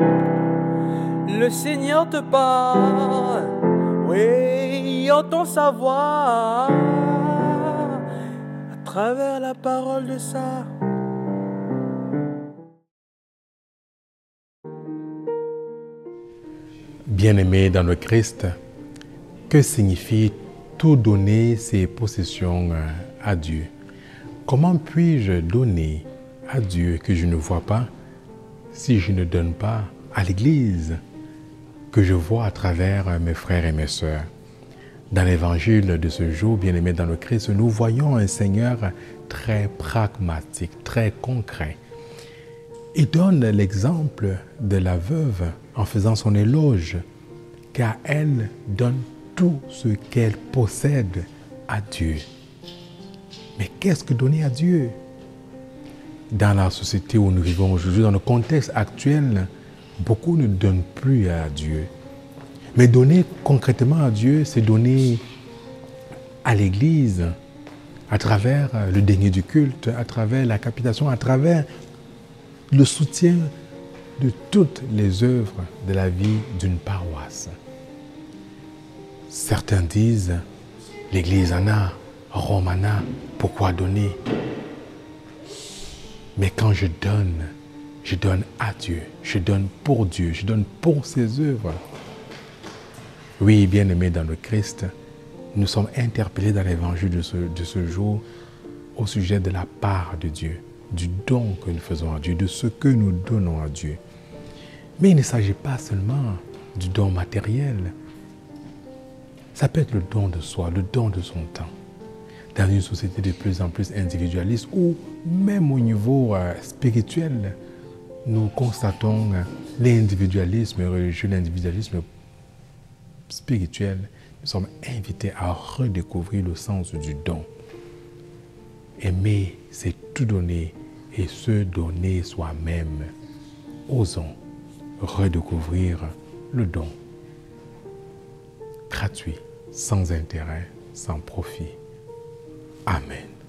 Le Seigneur te parle, oui, entend sa voix à travers la parole de ça. Bien-aimé dans le Christ, que signifie tout donner ses possessions à Dieu? Comment puis-je donner à Dieu que je ne vois pas si je ne donne pas à l'Église que je vois à travers mes frères et mes sœurs Dans l'évangile de ce jour, bien-aimé dans le Christ, nous voyons un Seigneur très pragmatique, très concret. Il donne l'exemple de la veuve en faisant son éloge, car elle donne tout ce qu'elle possède à Dieu. Mais qu'est-ce que donner à Dieu? Dans la société où nous vivons aujourd'hui, dans le contexte actuel, beaucoup ne donnent plus à Dieu. Mais donner concrètement à Dieu, c'est donner à l'Église à travers le déni du culte, à travers la capitation, à travers le soutien de toutes les œuvres de la vie d'une paroisse. Certains disent, l'Église en a, Rome en a, pourquoi donner? Mais quand je donne, je donne à Dieu, je donne pour Dieu, je donne pour ses œuvres. Oui, bien-aimés dans le Christ, nous sommes interpellés dans l'évangile de ce, de ce jour au sujet de la part de Dieu, du don que nous faisons à Dieu, de ce que nous donnons à Dieu. Mais il ne s'agit pas seulement du don matériel. Ça peut être le don de soi, le don de son temps dans une société de plus en plus individualiste ou même au niveau euh, spirituel, nous constatons l'individualisme religieux, l'individualisme spirituel. Nous sommes invités à redécouvrir le sens du don. Aimer, c'est tout donner et se donner soi-même. Osons redécouvrir le don. Gratuit, sans intérêt, sans profit. Amen.